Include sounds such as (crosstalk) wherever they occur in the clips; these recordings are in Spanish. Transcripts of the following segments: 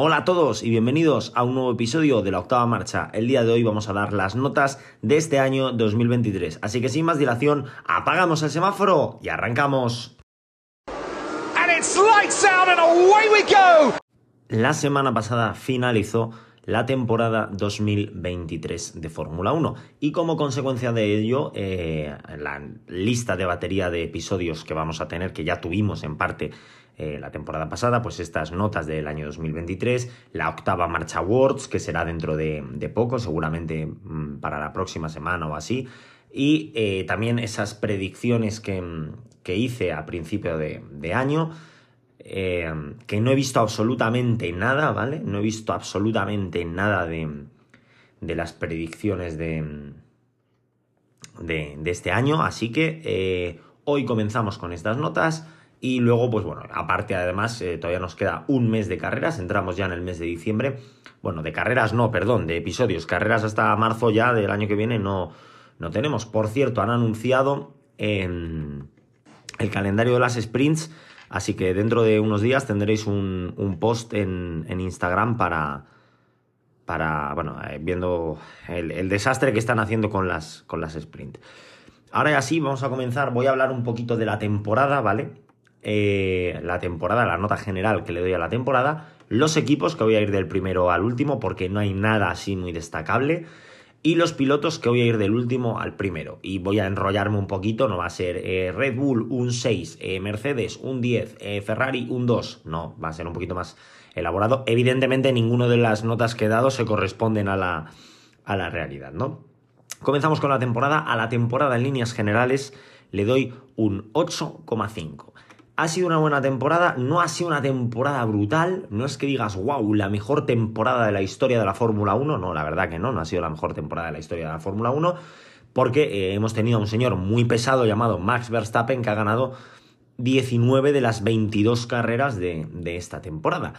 Hola a todos y bienvenidos a un nuevo episodio de la octava marcha. El día de hoy vamos a dar las notas de este año 2023. Así que sin más dilación, apagamos el semáforo y arrancamos. La semana pasada finalizó la temporada 2023 de Fórmula 1 y como consecuencia de ello eh, la lista de batería de episodios que vamos a tener que ya tuvimos en parte eh, la temporada pasada, pues estas notas del año 2023, la octava marcha Awards, que será dentro de, poco, seguramente mm, para la próxima semana o así, y eh, también esas predicciones que, hice a principio de, año, eh, que no he visto absolutamente nada, ¿vale? No he visto absolutamente nada de, las predicciones de, de, este año, así que hoy comenzamos con estas notas. Y luego, pues bueno, aparte además, eh, todavía nos queda un mes de carreras, entramos ya en el mes de diciembre. Bueno, de carreras no, perdón, de episodios. Carreras hasta marzo ya del año que viene no, no tenemos. Por cierto, han anunciado el calendario de las sprints, así que dentro de unos días tendréis un, post en, Instagram para, para bueno, eh, viendo el, desastre que están haciendo con las, con las sprints. Ahora ya sí, vamos a comenzar. Voy a hablar un poquito de la temporada, ¿vale? Eh, la temporada, la nota general que le doy a la temporada, los equipos, que voy a ir del primero al último porque no hay nada así muy destacable, y los pilotos que voy a ir del último al primero. Y voy a enrollarme un poquito, no va a ser eh, Red Bull un 6, eh, Mercedes un 10, Ferrari un 2, no, va a ser un poquito más elaborado. Evidentemente ninguno de las notas que he dado se corresponden a la, a la realidad, ¿no? Comenzamos con la temporada. A la temporada en líneas generales le doy un 8,5. Ha sido una buena temporada, no ha sido una temporada brutal, no es que digas, wow, la mejor temporada de la historia de la Fórmula 1, no, la verdad que no, no ha sido la mejor temporada de la historia de la Fórmula 1, porque eh, hemos tenido a un señor muy pesado llamado Max Verstappen que ha ganado 19 de las 22 carreras de, esta temporada.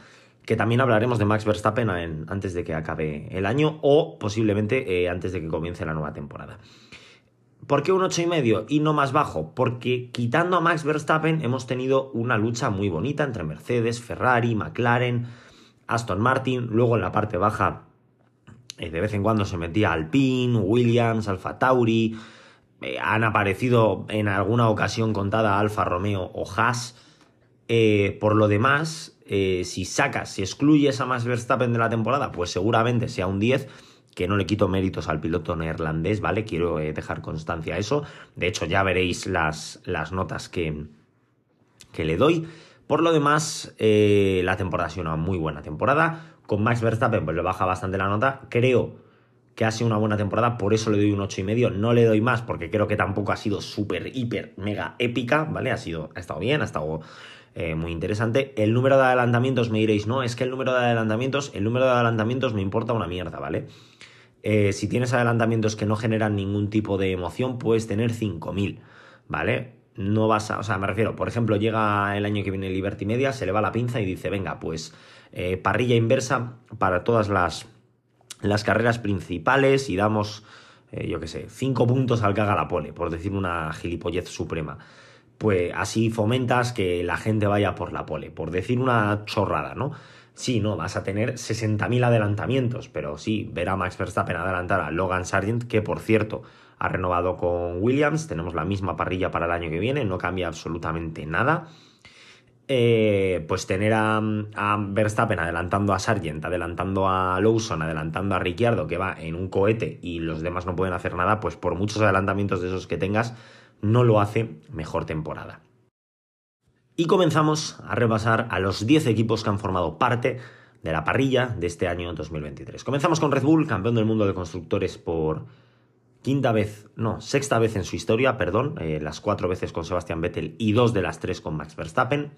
Que también hablaremos de Max Verstappen antes de que acabe el año o posiblemente eh, antes de que comience la nueva temporada. ¿Por qué un 8,5 y no más bajo? Porque quitando a Max Verstappen hemos tenido una lucha muy bonita entre Mercedes, Ferrari, McLaren, Aston Martin, luego en la parte baja eh, de vez en cuando se metía Alpine, Williams, Alfa Tauri, eh, han aparecido en alguna ocasión contada Alfa Romeo o Haas. Eh, por lo demás, si sacas, si excluyes a Max Verstappen de la temporada, pues seguramente sea un 10 que no le quito méritos al piloto neerlandés, ¿vale? Quiero eh, dejar constancia a eso. De hecho, ya veréis las, las notas que, que, le doy. Por lo demás, eh, la temporada ha sido una muy buena temporada. Con Max Verstappen, pues le baja bastante la nota. Creo que ha sido una buena temporada, por eso le doy un y medio. No le doy más porque creo que tampoco ha sido súper, hiper, mega épica, ¿vale? Ha, sido, ha estado bien, ha estado eh, muy interesante. El número de adelantamientos me diréis, no, es que el número de adelantamientos, el número de adelantamientos me importa una mierda, ¿vale? Eh, si tienes adelantamientos que no generan ningún tipo de emoción, puedes tener 5.000, ¿vale? No vas a, o sea, me refiero, por ejemplo, llega el año que viene Liberty Media, se le va la pinza y dice, venga, pues eh, parrilla inversa para todas las, las carreras principales y damos, yo qué sé, 5 puntos al que la pole, por decir una gilipollez suprema. Pues así fomentas que la gente vaya por la pole, por decir una chorrada, ¿no? Sí, no, vas a tener 60.000 adelantamientos, pero sí, ver a Max Verstappen adelantar a Logan Sargent, que por cierto ha renovado con Williams, tenemos la misma parrilla para el año que viene, no cambia absolutamente nada. Eh, pues tener a, Verstappen adelantando a Sargent, adelantando a Lawson, adelantando a Ricciardo, que va en un cohete y los demás no pueden hacer nada, pues por muchos adelantamientos de esos que tengas, no lo hace mejor temporada. Y comenzamos a repasar a los 10 equipos que han formado parte de la parrilla de este año 2023. Comenzamos con Red Bull, campeón del mundo de constructores por quinta vez, no, sexta vez en su historia, perdón, eh, las cuatro veces con Sebastian Vettel y dos de las tres con Max Verstappen.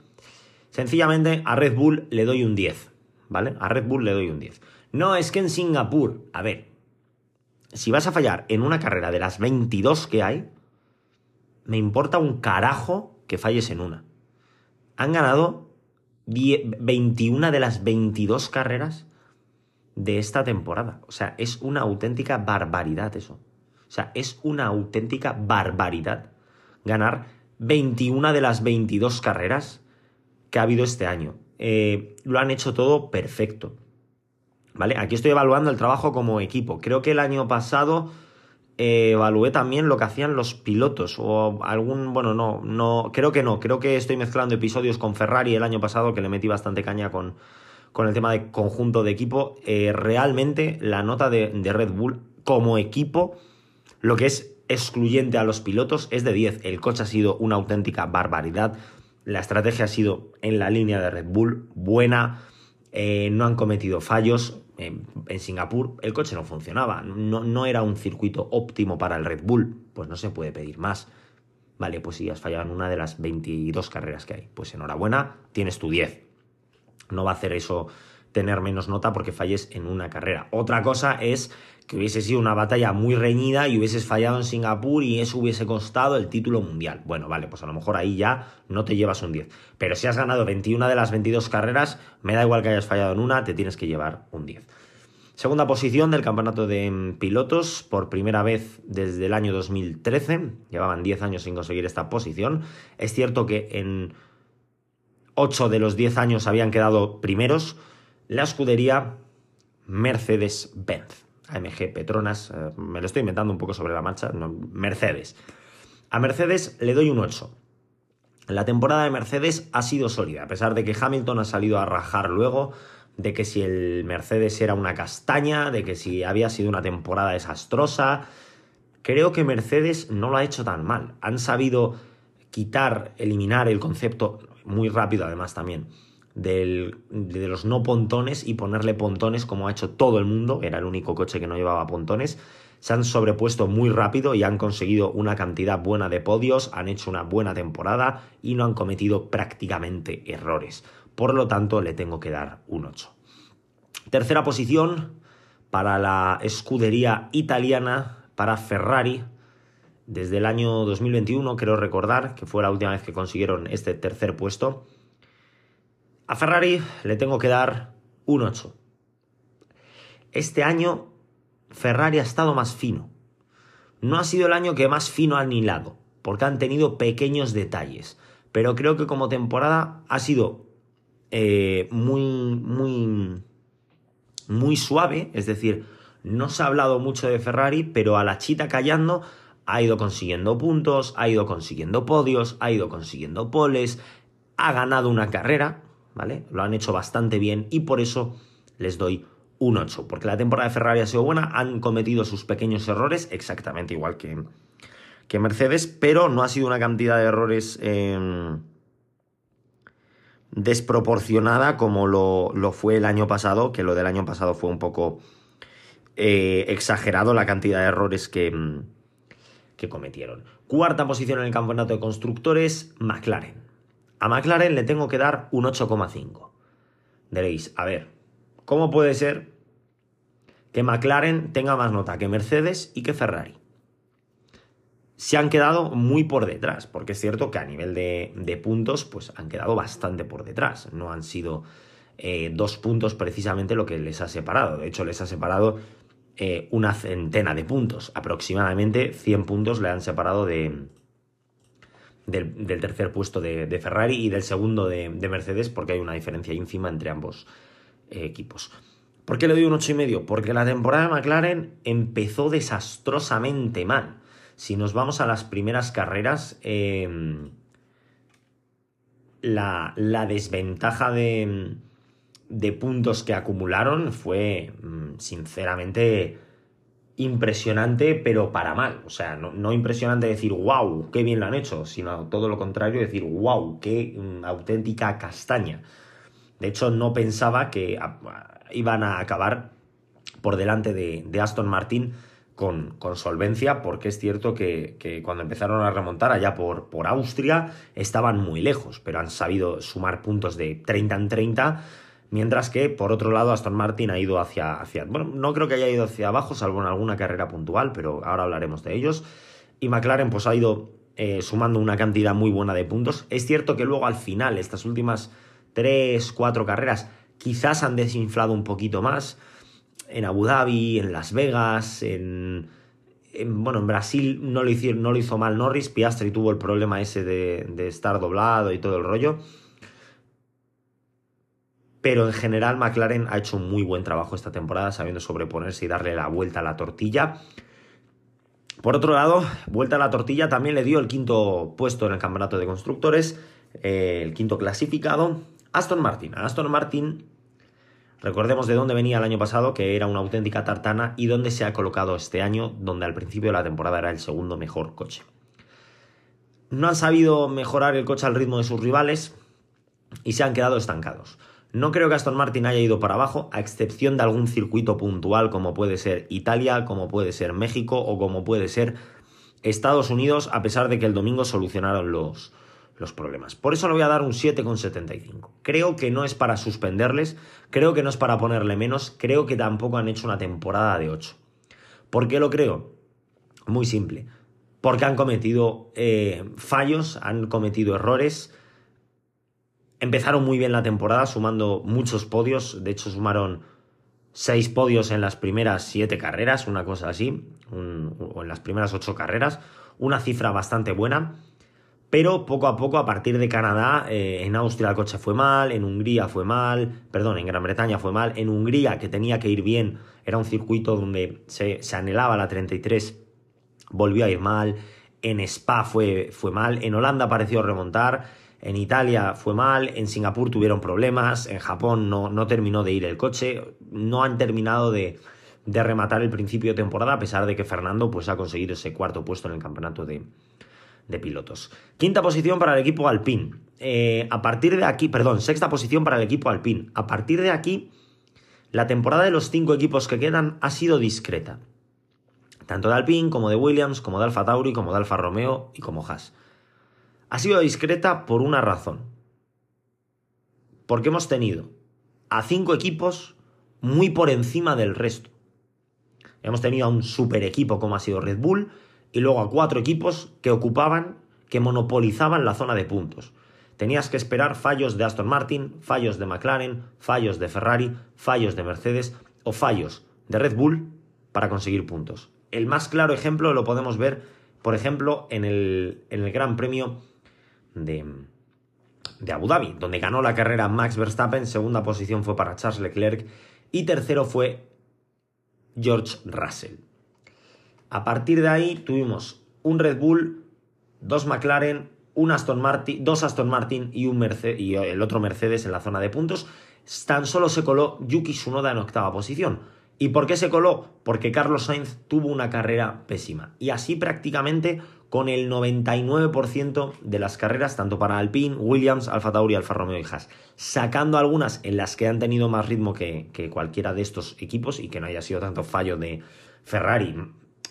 Sencillamente a Red Bull le doy un 10, ¿vale? A Red Bull le doy un 10. No, es que en Singapur, a ver, si vas a fallar en una carrera de las 22 que hay, me importa un carajo que falles en una han ganado 21 de las 22 carreras de esta temporada. O sea, es una auténtica barbaridad eso. O sea, es una auténtica barbaridad ganar 21 de las 22 carreras que ha habido este año. eh, lo han hecho todo perfecto. ¿Vale? Aquí estoy evaluando el trabajo como equipo. Creo que el año pasado eh, evalué también lo que hacían los pilotos o algún, bueno, no, no, creo que no, creo que estoy mezclando episodios con Ferrari el año pasado que le metí bastante caña con, con el tema de conjunto de equipo. Eh, realmente la nota de, de Red Bull como equipo, lo que es excluyente a los pilotos, es de 10. El coche ha sido una auténtica barbaridad. La estrategia ha sido en la línea de Red Bull buena, eh, no han cometido fallos. En, Singapur el coche no funcionaba, no, no, era un circuito óptimo para el Red Bull, pues no se puede pedir más. Vale, pues si has fallado en una de las 22 carreras que hay, pues enhorabuena, tienes tu 10. No va a hacer eso tener menos nota porque falles en una carrera. Otra cosa es que hubiese sido una batalla muy reñida y hubieses fallado en Singapur y eso hubiese costado el título mundial. Bueno, vale, pues a lo mejor ahí ya no te llevas un 10. Pero si has ganado 21 de las 22 carreras, me da igual que hayas fallado en una, te tienes que llevar un 10. Segunda posición del campeonato de pilotos, por primera vez desde el año 2013. Llevaban 10 años sin conseguir esta posición. Es cierto que en 8 de los 10 años habían quedado primeros. La escudería Mercedes-Benz. AMG Petronas, eh, me lo estoy inventando un poco sobre la marcha, Mercedes. A Mercedes le doy un 8. La temporada de Mercedes ha sido sólida, a pesar de que Hamilton ha salido a rajar luego, de que si el Mercedes era una castaña, de que si había sido una temporada desastrosa. Creo que Mercedes no lo ha hecho tan mal. Han sabido quitar, eliminar el concepto, muy rápido además también, de los no pontones y ponerle pontones como ha hecho todo el mundo, era el único coche que no llevaba pontones, se han sobrepuesto muy rápido y han conseguido una cantidad buena de podios, han hecho una buena temporada y no han cometido prácticamente errores. Por lo tanto, le tengo que dar un 8. Tercera posición para la escudería italiana, para Ferrari. Desde el año 2021, creo recordar, que fue la última vez que consiguieron este tercer puesto, a Ferrari le tengo que dar un 8. Este año Ferrari ha estado más fino. No ha sido el año que más fino han hilado, porque han tenido pequeños detalles. Pero creo que como temporada ha sido eh, muy, muy, muy suave. Es decir, no se ha hablado mucho de Ferrari, pero a la chita callando ha ido consiguiendo puntos, ha ido consiguiendo podios, ha ido consiguiendo poles, ha ganado una carrera, ¿vale? Lo han hecho bastante bien y por eso les doy un 8, porque la temporada de Ferrari ha sido buena, han cometido sus pequeños errores, exactamente igual que, que Mercedes, pero no ha sido una cantidad de errores em, desproporcionada como lo, lo, fue el año pasado, que lo del año pasado fue un poco eh, exagerado la cantidad de errores que, que cometieron. Cuarta posición en el campeonato de constructores, McLaren. A McLaren le tengo que dar un 8,5. Diréis, a ver, ¿cómo puede ser que McLaren tenga más nota que Mercedes y que Ferrari? Se han quedado muy por detrás, porque es cierto que a nivel de, puntos, pues han quedado bastante por detrás. No han sido eh, dos puntos precisamente lo que les ha separado. De hecho, les ha separado eh, una centena de puntos. Aproximadamente 100 puntos le han separado de, del, tercer puesto de, Ferrari y del segundo de, Mercedes, porque hay una diferencia ínfima entre ambos eh, equipos. ¿Por qué le doy un 8,5? Porque la temporada de McLaren empezó desastrosamente mal. Si nos vamos a las primeras carreras, em, la, desventaja de, de puntos que acumularon fue, mm, sinceramente, impresionante, pero para mal. O sea, no, impresionante decir, wow, qué bien lo han hecho, sino todo lo contrario, decir, wow, qué mm, auténtica castaña. De hecho, no pensaba que iban a acabar por delante de, Aston Martin con, con, solvencia, porque es cierto que, que, cuando empezaron a remontar allá por, por Austria estaban muy lejos, pero han sabido sumar puntos de 30 en 30 Mientras que, por otro lado, Aston Martin ha ido hacia, hacia. Bueno, no creo que haya ido hacia abajo, salvo en alguna carrera puntual, pero ahora hablaremos de ellos. Y McLaren, pues ha ido eh, sumando una cantidad muy buena de puntos. Es cierto que luego al final, estas últimas 3, 4 carreras, quizás han desinflado un poquito más. En Abu Dhabi, en Las Vegas, en. bueno, en Brasil no lo, hizo, no lo hizo mal Norris, Piastri tuvo el problema ese de, de estar doblado y todo el rollo pero en general McLaren ha hecho un muy buen trabajo esta temporada, sabiendo sobreponerse y darle la vuelta a la tortilla. Por otro lado, vuelta a la tortilla también le dio el quinto puesto en el campeonato de constructores, eh, el quinto clasificado, Aston Martin. Aston Martin, recordemos de dónde venía el año pasado, que era una auténtica tartana, y dónde se ha colocado este año, donde al principio de la temporada era el segundo mejor coche. No han sabido mejorar el coche al ritmo de sus rivales y se han quedado estancados. No creo que Aston Martin haya ido para abajo, a excepción de algún circuito puntual como puede ser Italia, como puede ser México o como puede ser Estados Unidos, a pesar de que el domingo solucionaron los, los problemas. Por eso le voy a dar un 7,75. Creo que no es para suspenderles, creo que no es para ponerle menos, creo que tampoco han hecho una temporada de 8. ¿Por qué lo creo? Muy simple. Porque han cometido eh, fallos, han cometido errores Empezaron muy bien la temporada, sumando muchos podios. De hecho, sumaron seis podios en las primeras siete carreras, una cosa así, o en las primeras ocho carreras. Una cifra bastante buena. Pero poco a poco, a partir de Canadá, eh, en Austria el coche fue mal, en Hungría fue mal, perdón, en Gran Bretaña fue mal, en Hungría, que tenía que ir bien, era un circuito donde se, se anhelaba la 33, volvió a ir mal, en Spa fue, fue mal, en Holanda pareció remontar, en Italia fue mal, en Singapur tuvieron problemas, en Japón no, no terminó de ir el coche, no han terminado de, de, rematar el principio de temporada, a pesar de que Fernando pues, ha conseguido ese cuarto puesto en el campeonato de, de pilotos. Quinta posición para el equipo Alpine. Eh, a partir de aquí, perdón, sexta posición para el equipo Alpine. A partir de aquí, la temporada de los cinco equipos que quedan ha sido discreta. Tanto de Alpine como de Williams, como de Alfa Tauri, como de Alfa Romeo y como Haas ha sido discreta por una razón. Porque hemos tenido a cinco equipos muy por encima del resto. Hemos tenido a un super equipo como ha sido Red Bull y luego a cuatro equipos que ocupaban, que monopolizaban la zona de puntos. Tenías que esperar fallos de Aston Martin, fallos de McLaren, fallos de Ferrari, fallos de Mercedes o fallos de Red Bull para conseguir puntos. El más claro ejemplo lo podemos ver, por ejemplo, en el, en el Gran Premio de, Abu Dhabi, donde ganó la carrera Max Verstappen, segunda posición fue para Charles Leclerc y tercero fue George Russell. A partir de ahí tuvimos un Red Bull, dos McLaren, un Aston Martin, dos Aston Martin y, un y el otro Mercedes en la zona de puntos. Tan solo se coló Yuki Tsunoda en octava posición. ¿Y por qué se coló? Porque Carlos Sainz tuvo una carrera pésima. Y así prácticamente con el 99% de las carreras, tanto para Alpine, Williams, Alfa Tauri, Alfa Romeo y Haas, sacando algunas en las que han tenido más ritmo que, cualquiera de estos equipos y que no haya sido tanto fallo de Ferrari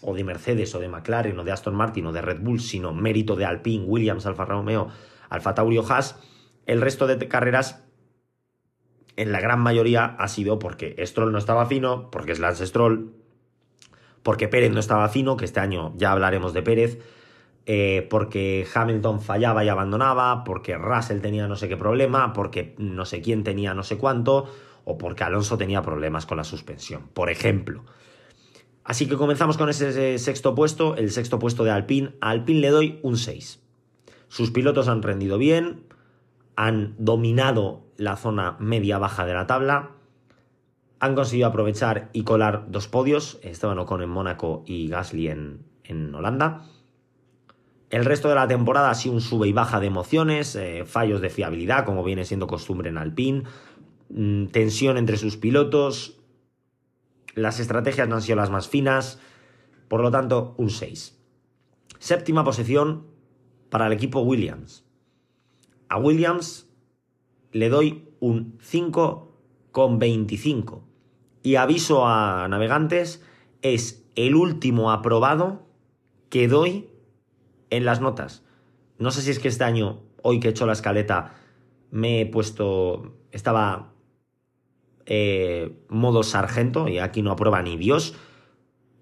o de Mercedes o de McLaren o de Aston Martin o de Red Bull, sino mérito de Alpine, Williams, Alfa Romeo, Alfa Tauri o Haas, el resto de carreras en la gran mayoría ha sido porque Stroll no estaba fino, porque es Lance Stroll, porque Pérez no estaba fino, que este año ya hablaremos de Pérez, eh, porque Hamilton fallaba y abandonaba, porque Russell tenía no sé qué problema, porque no sé quién tenía no sé cuánto, o porque Alonso tenía problemas con la suspensión, por ejemplo. Así que comenzamos con ese sexto puesto, el sexto puesto de Alpine. A Alpine le doy un 6. Sus pilotos han rendido bien, han dominado la zona media-baja de la tabla, han conseguido aprovechar y colar dos podios, Esteban Ocon en Mónaco y Gasly en, en Holanda. El resto de la temporada ha sido un sube y baja de emociones, eh, fallos de fiabilidad, como viene siendo costumbre en Alpine, mm, tensión entre sus pilotos, las estrategias no han sido las más finas, por lo tanto, un 6. Séptima posición para el equipo Williams. A Williams le doy un 5,25. Y aviso a navegantes, es el último aprobado que doy en las notas. No sé si es que este año, hoy que he hecho la escaleta, me he puesto. Estaba eh, modo sargento y aquí no aprueba ni Dios.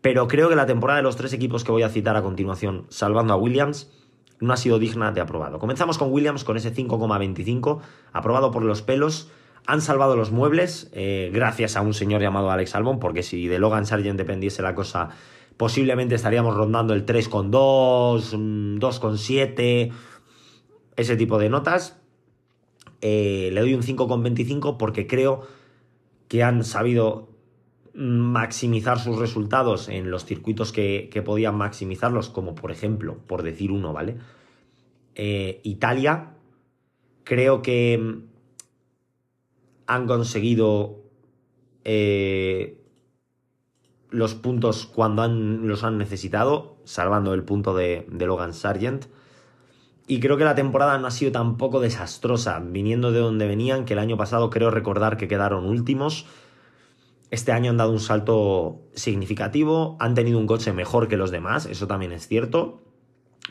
Pero creo que la temporada de los tres equipos que voy a citar a continuación, salvando a Williams, no ha sido digna de aprobado. Comenzamos con Williams con ese 5,25, aprobado por los pelos. Han salvado los muebles eh, gracias a un señor llamado Alex Albon, porque si de Logan Sargent dependiese la cosa posiblemente estaríamos rondando el 3,2, 2,7, mm, ese tipo de notas. eh, le doy un 5,25 porque creo que han sabido maximizar sus resultados en los circuitos que, podían maximizarlos, como por ejemplo, por decir uno, ¿vale? Eh, Italia, creo que han conseguido eh, los puntos cuando han, los han necesitado, salvando el punto de, Logan Sargent. Y creo que la temporada no ha sido tampoco desastrosa, viniendo de donde venían, que el año pasado creo recordar que quedaron últimos. Este año han dado un salto significativo, han tenido un coche mejor que los demás, eso también es cierto,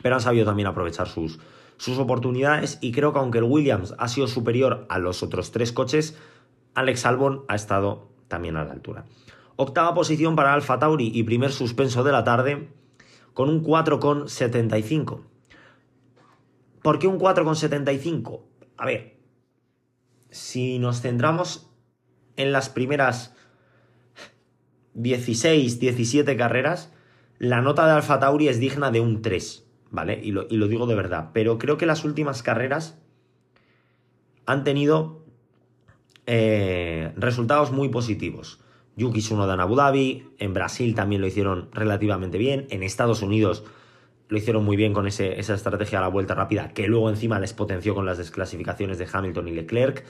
pero han sabido también aprovechar sus, sus oportunidades y creo que aunque el Williams ha sido superior a los otros tres coches, Alex Albon ha estado también a la altura. Octava posición para Alfa Tauri y primer suspenso de la tarde con un 4,75. ¿Por qué un 4,75? A ver, si nos centramos en las primeras 16, 17 carreras, la nota de Alfa Tauri es digna de un 3, ¿vale? Y lo, digo de verdad. Pero creo que las últimas carreras han tenido eh, resultados muy positivos. Yuki Tsunoda en Abu Dhabi, en Brasil también lo hicieron relativamente bien, en Estados Unidos lo hicieron muy bien con esa estrategia a la vuelta rápida, que luego encima les potenció con las desclasificaciones de Hamilton y Leclerc.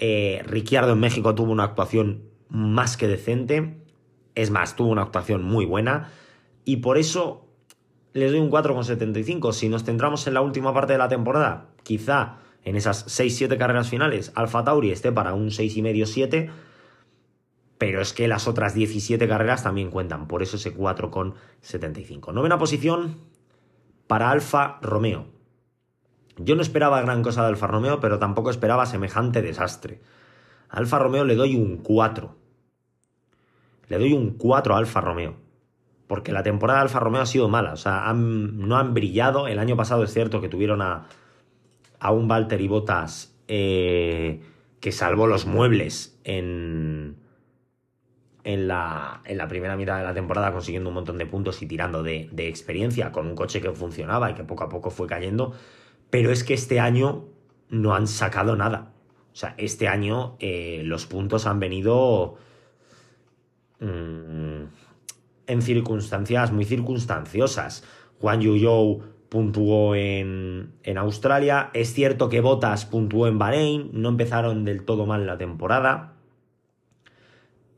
Eh, Ricciardo en México tuvo una actuación más que decente, es más, tuvo una actuación muy buena, y por eso les doy un 4,75. Si nos centramos en la última parte de la temporada, quizá en esas 6-7 carreras finales, Alfa Tauri esté para un 6,5-7 pero es que las otras 17 carreras también cuentan, por eso ese 4,75. Novena posición, para Alfa Romeo. Yo no esperaba gran cosa de Alfa Romeo, pero tampoco esperaba semejante desastre. A Alfa Romeo le doy un 4. Le doy un 4 a Alfa Romeo. Porque la temporada de Alfa Romeo ha sido mala. O sea, no han brillado. El año pasado es cierto que tuvieron a, a un Valtteri Bottas eh, que salvó los muebles en, en la, en la, primera mitad de la temporada consiguiendo un montón de puntos y tirando de, experiencia con un coche que funcionaba y que poco a poco fue cayendo. Pero es que este año no han sacado nada. O sea, este año eh, los puntos han venido mm, en circunstancias muy circunstanciosas. Juan Yu puntuó en, en Australia. Es cierto que Botas puntuó en Bahrein. No empezaron del todo mal la temporada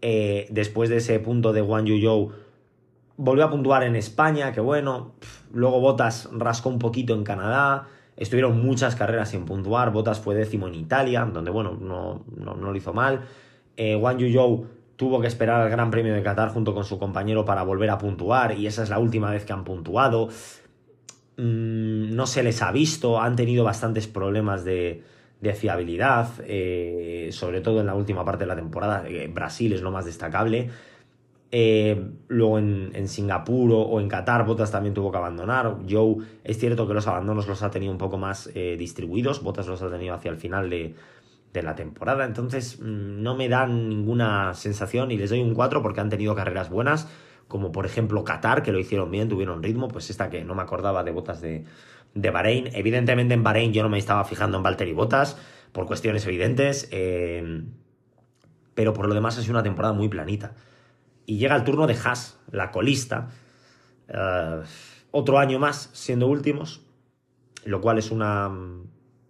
eh, después de ese punto de Wang Yu volvió a puntuar en España, que bueno, luego Botas rascó un poquito en Canadá, estuvieron muchas carreras sin puntuar, Botas fue décimo en Italia, donde bueno, no, no, lo hizo mal, eh, Wang Yu tuvo que esperar al Gran Premio de Qatar junto con su compañero para volver a puntuar y esa es la última vez que han puntuado. Mm, no se les ha visto, han tenido bastantes problemas de, de fiabilidad, eh, sobre todo en la última parte de la temporada. Eh, Brasil es lo más destacable. Eh, luego en, Singapur o, en Qatar, Botas también tuvo que abandonar. Joe, es cierto que los abandonos los ha tenido un poco más distribuidos. Botas los ha tenido hacia el final de, de la temporada. Entonces, mm, no me dan ninguna sensación y les doy un 4 porque han tenido carreras buenas, como por ejemplo Qatar, que lo hicieron bien, tuvieron ritmo. Pues esta que no me acordaba de Botas de, de Bahrein. Evidentemente en Bahrein yo no me estaba fijando en Valtteri Bottas por cuestiones evidentes, eh, pero por lo demás ha sido una temporada muy planita. Y llega el turno de Haas, la colista, eh, otro año más siendo últimos, lo cual es una mm,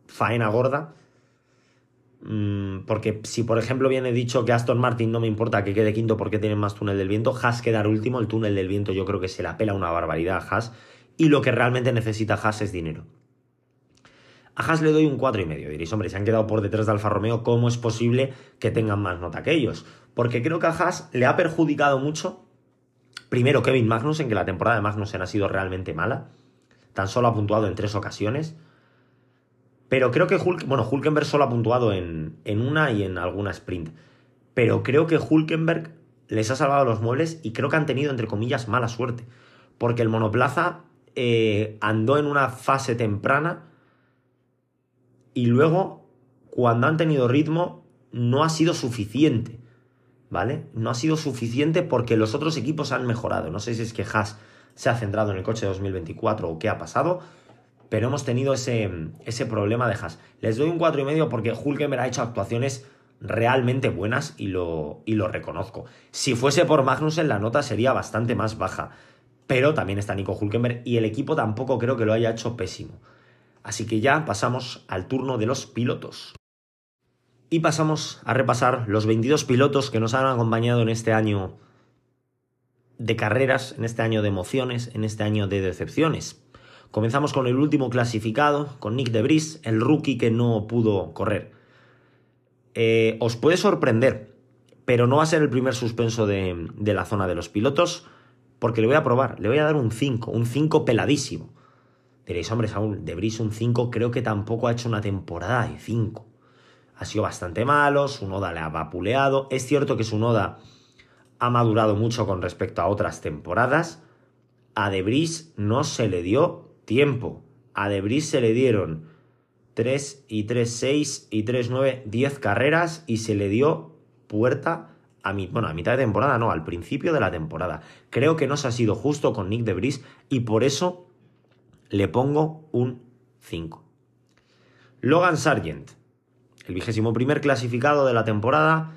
faena gorda. Mm, porque si, por ejemplo, viene dicho que Aston Martin no me importa que quede quinto porque tiene más túnel del viento, Haas quedar último, el túnel del viento yo creo que se la pela una barbaridad a Haas y lo que realmente necesita Haas es dinero. A Haas le doy un 4,5. Diréis, hombre, se han quedado por detrás de Alfa Romeo, ¿cómo es posible que tengan más nota que ellos? Porque creo que a Haas le ha perjudicado mucho, primero Kevin Magnussen, que la temporada de Magnussen ha sido realmente mala, tan solo ha puntuado en tres ocasiones, pero creo que Hulk, bueno, Hulkenberg solo ha puntuado en, en una y en alguna sprint, pero creo que Hulkenberg les ha salvado los muebles y creo que han tenido, entre comillas, mala suerte, porque el monoplaza eh, andó en una fase temprana y luego, cuando han tenido ritmo, no ha sido suficiente. ¿Vale? No ha sido suficiente porque los otros equipos han mejorado. No sé si es que Haas se ha centrado en el coche de 2024 o qué ha pasado, pero hemos tenido ese, ese problema de Haas. Les doy un 4,5 porque Hulkenberg ha hecho actuaciones realmente buenas y lo, y lo reconozco. Si fuese por Magnussen, la nota sería bastante más baja. Pero también está Nico Hulkenberg y el equipo tampoco creo que lo haya hecho pésimo. Así que ya pasamos al turno de los pilotos. Y pasamos a repasar los 22 pilotos que nos han acompañado en este año de carreras, en este año de emociones, en este año de decepciones. Comenzamos con el último clasificado, con Nick de Debris, el rookie que no pudo correr. Eh, os puede sorprender, pero no va a ser el primer suspenso de, la zona de los pilotos, porque le voy a probar, le voy a dar un 5, un 5 peladísimo. Diréis, hombre, Saúl, Debris un 5, creo que tampoco ha hecho una temporada de 5. Ha sido bastante malo, su noda le ha vapuleado. Es cierto que su noda ha madurado mucho con respecto a otras temporadas. A Debris no se le dio tiempo. A Debris se le dieron 3 y 3, 6 y 3, 9, 10 carreras y se le dio puerta a, bueno, a mitad de temporada, no, al principio de la temporada. Creo que no se ha sido justo con Nick Debris y por eso le pongo un 5. Logan Sargent, el vigésimo primer clasificado de la temporada,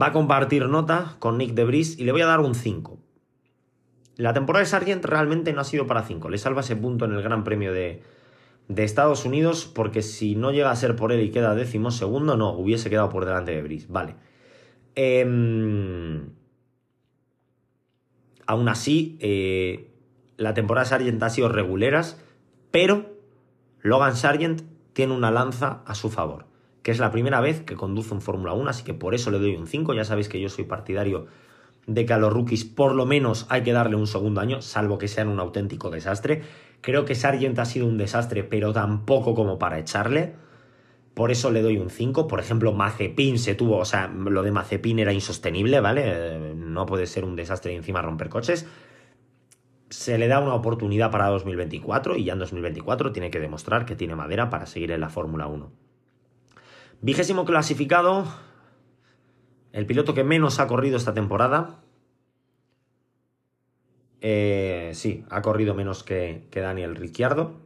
va a compartir nota con Nick Debris y le voy a dar un 5. La temporada de Sargent realmente no ha sido para 5. Le salva ese punto en el Gran Premio de, de, Estados Unidos porque si no llega a ser por él y queda décimo segundo, no, hubiese quedado por delante de Brice. Vale. Eh, aún así, eh, la temporada de Sargent ha sido reguleras, pero Logan Sargent tiene una lanza a su favor, que es la primera vez que conduce un Fórmula 1, así que por eso le doy un 5. Ya sabéis que yo soy partidario de que a los rookies por lo menos hay que darle un segundo año, salvo que sean un auténtico desastre. Creo que Sargent ha sido un desastre, pero tampoco como para echarle. Por eso le doy un 5. Por ejemplo, Mazepin se tuvo, o sea, lo de Mazepin era insostenible, ¿vale? No puede ser un desastre y encima romper coches. Se le da una oportunidad para 2024 y ya en 2024 tiene que demostrar que tiene madera para seguir en la Fórmula 1. Vigésimo clasificado, el piloto que menos ha corrido esta temporada. Eh, sí, ha corrido menos que, Daniel Ricciardo.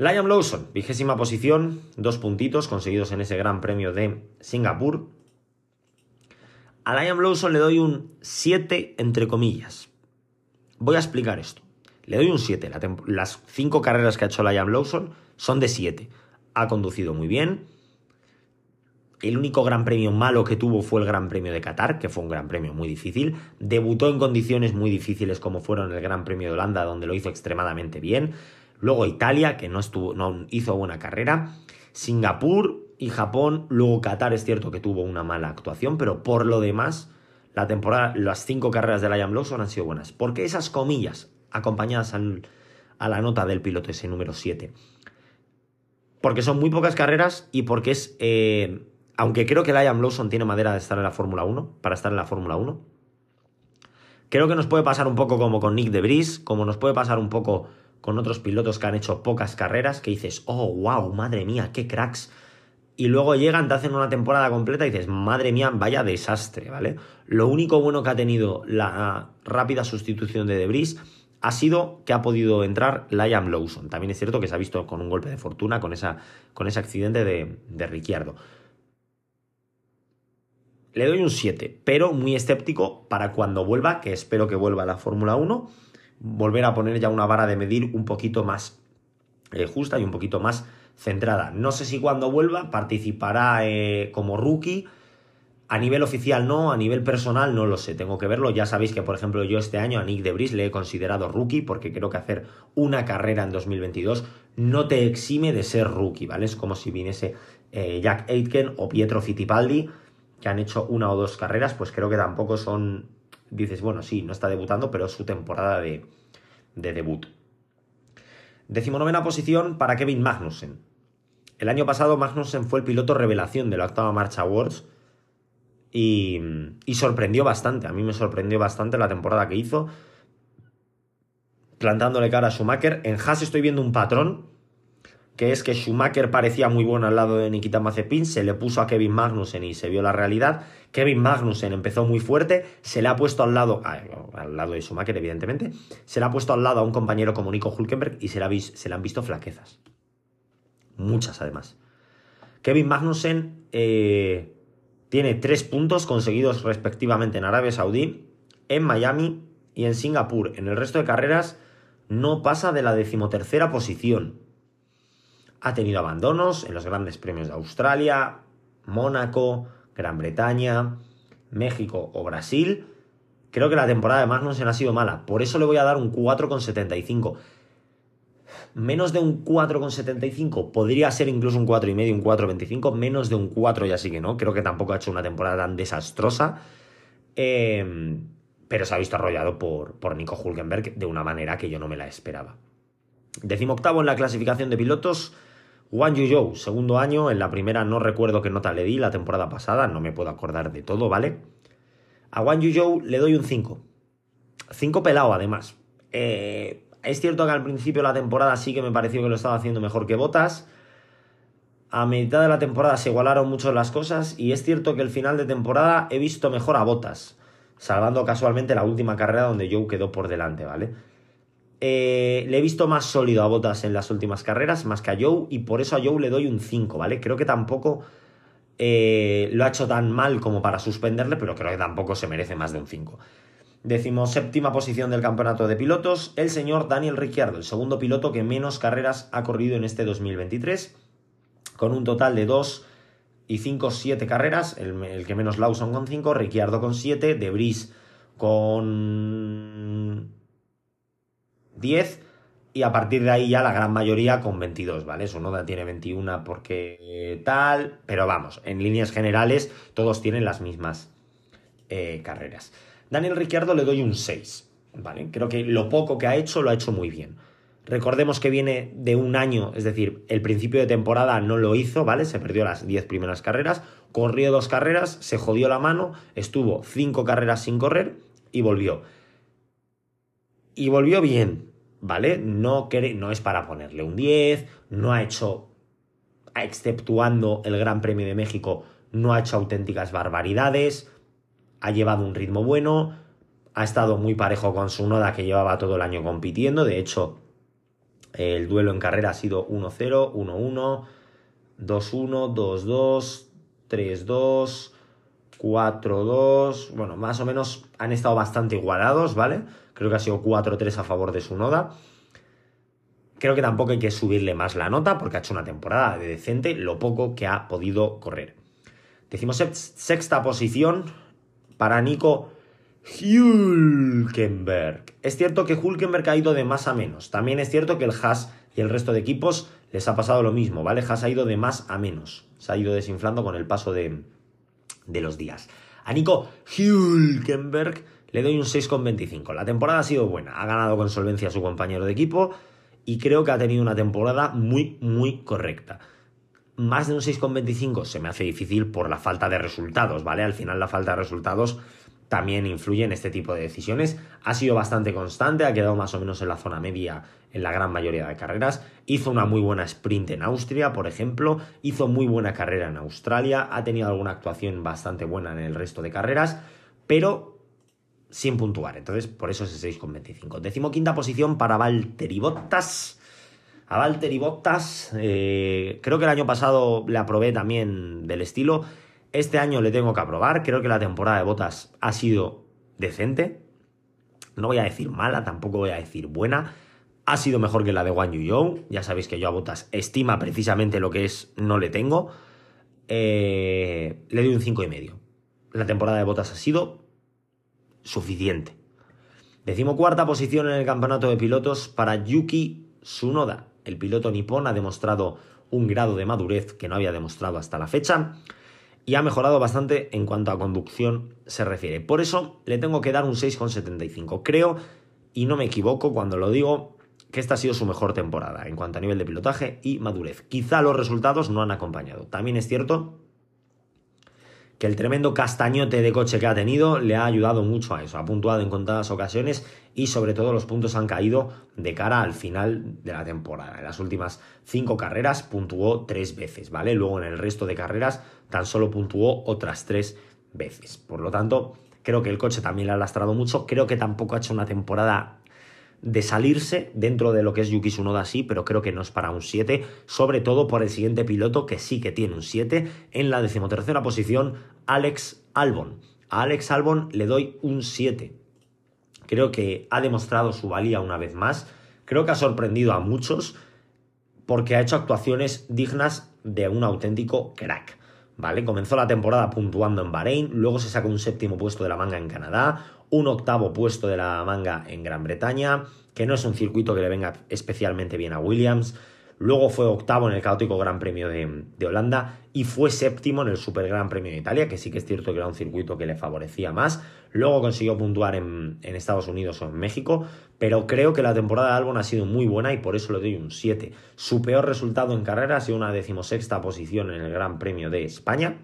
Liam Lawson, vigésima posición, dos puntitos conseguidos en ese gran premio de Singapur. A Liam Lawson le doy un 7 entre comillas. Voy a explicar esto. Le doy un 7. las cinco carreras que ha hecho Liam Lawson son de 7. Ha conducido muy bien, el único gran premio malo que tuvo fue el Gran Premio de Qatar, que fue un gran premio muy difícil. Debutó en condiciones muy difíciles como fueron el Gran Premio de Holanda, donde lo hizo extremadamente bien. Luego Italia, que no, estuvo, no hizo buena carrera. Singapur y Japón. Luego Qatar es cierto que tuvo una mala actuación, pero por lo demás, la temporada, las cinco carreras de Liam Lawson han sido buenas. Porque esas comillas, acompañadas a la nota del piloto ese número 7. Porque son muy pocas carreras y porque es eh, aunque creo que Liam Lawson tiene madera de estar en la Fórmula 1, para estar en la Fórmula 1. Creo que nos puede pasar un poco como con Nick de Debris, como nos puede pasar un poco con otros pilotos que han hecho pocas carreras, que dices, oh, wow, madre mía, qué cracks. Y luego llegan, te hacen una temporada completa y dices, madre mía, vaya desastre, ¿vale? Lo único bueno que ha tenido la rápida sustitución de Debris ha sido que ha podido entrar Liam Lawson. También es cierto que se ha visto con un golpe de fortuna, con, esa, con ese accidente de, de Ricciardo le doy un 7, pero muy escéptico para cuando vuelva, que espero que vuelva a la Fórmula 1, volver a poner ya una vara de medir un poquito más eh, justa y un poquito más centrada. No sé si cuando vuelva participará eh, como rookie. A nivel oficial no, a nivel personal no lo sé, tengo que verlo. Ya sabéis que, por ejemplo, yo este año a Nick Debris le he considerado rookie porque creo que hacer una carrera en 2022 no te exime de ser rookie, ¿vale? Es como si viniese eh, Jack Aitken o Pietro Fittipaldi que han hecho una o dos carreras, pues creo que tampoco son, dices, bueno, sí, no está debutando, pero es su temporada de, de debut. Decimonovena posición para Kevin Magnussen. El año pasado Magnussen fue el piloto revelación de la octava marcha Awards y, y sorprendió bastante. A mí me sorprendió bastante la temporada que hizo, plantándole cara a Schumacher. En Haas estoy viendo un patrón que es que Schumacher parecía muy bueno al lado de Nikita Mazepin, se le puso a Kevin Magnussen y se vio la realidad. Kevin Magnussen empezó muy fuerte, se le ha puesto al lado, al lado de Schumacher evidentemente, se le ha puesto al lado a un compañero como Nico Hulkenberg y se le, se le han visto flaquezas. Muchas además. Kevin Magnussen eh, tiene tres puntos conseguidos respectivamente en Arabia Saudí, en Miami y en Singapur. En el resto de carreras no pasa de la decimotercera posición. Ha tenido abandonos en los grandes premios de Australia, Mónaco, Gran Bretaña, México o Brasil. Creo que la temporada de Magnussen ha sido mala, por eso le voy a dar un 4,75. Menos de un 4,75 podría ser incluso un 4,5, un 4,25. Menos de un 4 ya sí que no. Creo que tampoco ha hecho una temporada tan desastrosa. Em, pero se ha visto arrollado por, por Nico Hulkenberg de una manera que yo no me la esperaba. Decimoctavo en la clasificación de pilotos, Wang Yuzhou, segundo año, en la primera no recuerdo qué nota le di la temporada pasada, no me puedo acordar de todo, ¿vale? A Wang Yuzhou le doy un 5. 5 pelado, además. Eh, es cierto que al principio de la temporada sí que me pareció que lo estaba haciendo mejor que Botas. A mitad de la temporada se igualaron mucho las cosas y es cierto que el final de temporada he visto mejor a Botas, salvando casualmente la última carrera donde Joe quedó por delante, ¿vale? Eh, le he visto más sólido a Botas en las últimas carreras, más que a Joe, y por eso a Joe le doy un 5, ¿vale? Creo que tampoco eh, lo ha hecho tan mal como para suspenderle, pero creo que tampoco se merece más de un 5. Decimos séptima posición del campeonato de pilotos, el señor Daniel Ricciardo, el segundo piloto que menos carreras ha corrido en este 2023, con un total de 2 y 5, 7 carreras, el, que menos Lawson con 5, Ricciardo con 7, Debris con 10 y a partir de ahí ya la gran mayoría con 22, ¿vale? Su noda tiene 21 porque tal, pero vamos, en líneas generales todos tienen las mismas eh, carreras. Daniel Ricciardo le doy un 6, ¿vale? Creo que lo poco que ha hecho lo ha hecho muy bien. Recordemos que viene de un año, es decir, el principio de temporada no lo hizo, ¿vale? Se perdió las 10 primeras carreras, corrió dos carreras, se jodió la mano, estuvo 5 carreras sin correr y volvió. Y volvió bien, ¿vale? No, no es para ponerle un 10, no ha hecho, exceptuando el Gran Premio de México, no ha hecho auténticas barbaridades, ha llevado un ritmo bueno, ha estado muy parejo con su noda que llevaba todo el año compitiendo, de hecho, el duelo en carrera ha sido 1-0, 1-1, 2-1, 2-2, 3-2, 4-2, bueno, más o menos han estado bastante igualados, ¿vale? Creo que ha sido 4-3 a favor de su noda. Creo que tampoco hay que subirle más la nota porque ha hecho una temporada de decente, lo poco que ha podido correr. Decimos sexta posición para Nico Hulkenberg. Es cierto que Hulkenberg ha ido de más a menos. También es cierto que el Haas y el resto de equipos les ha pasado lo mismo, ¿vale? Haas ha ido de más a menos. Se ha ido desinflando con el paso de, de los días. A Nico Hulkenberg le doy un 6,25. La temporada ha sido buena, ha ganado con solvencia a su compañero de equipo y creo que ha tenido una temporada muy, muy correcta. Más de un 6,25 se me hace difícil por la falta de resultados, ¿vale? Al final la falta de resultados también influye en este tipo de decisiones. Ha sido bastante constante, ha quedado más o menos en la zona media en la gran mayoría de carreras. Hizo una muy buena sprint en Austria, por ejemplo. Hizo muy buena carrera en Australia. Ha tenido alguna actuación bastante buena en el resto de carreras. Pero sin puntuar. Entonces, por eso es 6,25. Decimoquinta posición para Valtteri Bottas. A Valtteri Bottas, eh, creo que el año pasado le aprobé también del estilo. Este año le tengo que aprobar. Creo que la temporada de Bottas ha sido decente. No voy a decir mala, tampoco voy a decir buena. Ha sido mejor que la de Wang Yu Ya sabéis que yo a Bottas estima precisamente lo que es, no le tengo. Eh, le doy un 5,5. La temporada de Bottas ha sido suficiente. Decimocuarta posición en el campeonato de pilotos para Yuki Tsunoda. El piloto nipón ha demostrado un grado de madurez que no había demostrado hasta la fecha y ha mejorado bastante en cuanto a conducción se refiere. Por eso le tengo que dar un 6,75. Creo, y no me equivoco cuando lo digo, que esta ha sido su mejor temporada en cuanto a nivel de pilotaje y madurez. Quizá los resultados no han acompañado. También es cierto que el tremendo castañote de coche que ha tenido le ha ayudado mucho a eso. Ha puntuado en contadas ocasiones y sobre todo los puntos han caído de cara al final de la temporada. En las últimas cinco carreras puntuó tres veces, ¿vale? Luego en el resto de carreras tan solo puntuó otras tres veces. Por lo tanto, creo que el coche también le ha lastrado mucho. Creo que tampoco ha hecho una temporada de salirse dentro de lo que es Yuki Tsunoda sí, pero creo que no es para un 7, sobre todo por el siguiente piloto que sí que tiene un 7, en la decimotercera posición, Alex Albon. A Alex Albon le doy un 7. Creo que ha demostrado su valía una vez más, creo que ha sorprendido a muchos porque ha hecho actuaciones dignas de un auténtico crack. ¿Vale? Comenzó la temporada puntuando en Bahrein, luego se sacó un séptimo puesto de la manga en Canadá, un octavo puesto de la manga en Gran Bretaña, que no es un circuito que le venga especialmente bien a Williams. Luego fue octavo en el caótico Gran Premio de, Holanda y fue séptimo en el Super Gran Premio de Italia, que sí que es cierto que era un circuito que le favorecía más. Luego consiguió puntuar en, en Estados Unidos o en México, pero creo que la temporada de Albon ha sido muy buena y por eso le doy un 7. Su peor resultado en carrera ha sido una decimosexta posición en el Gran Premio de España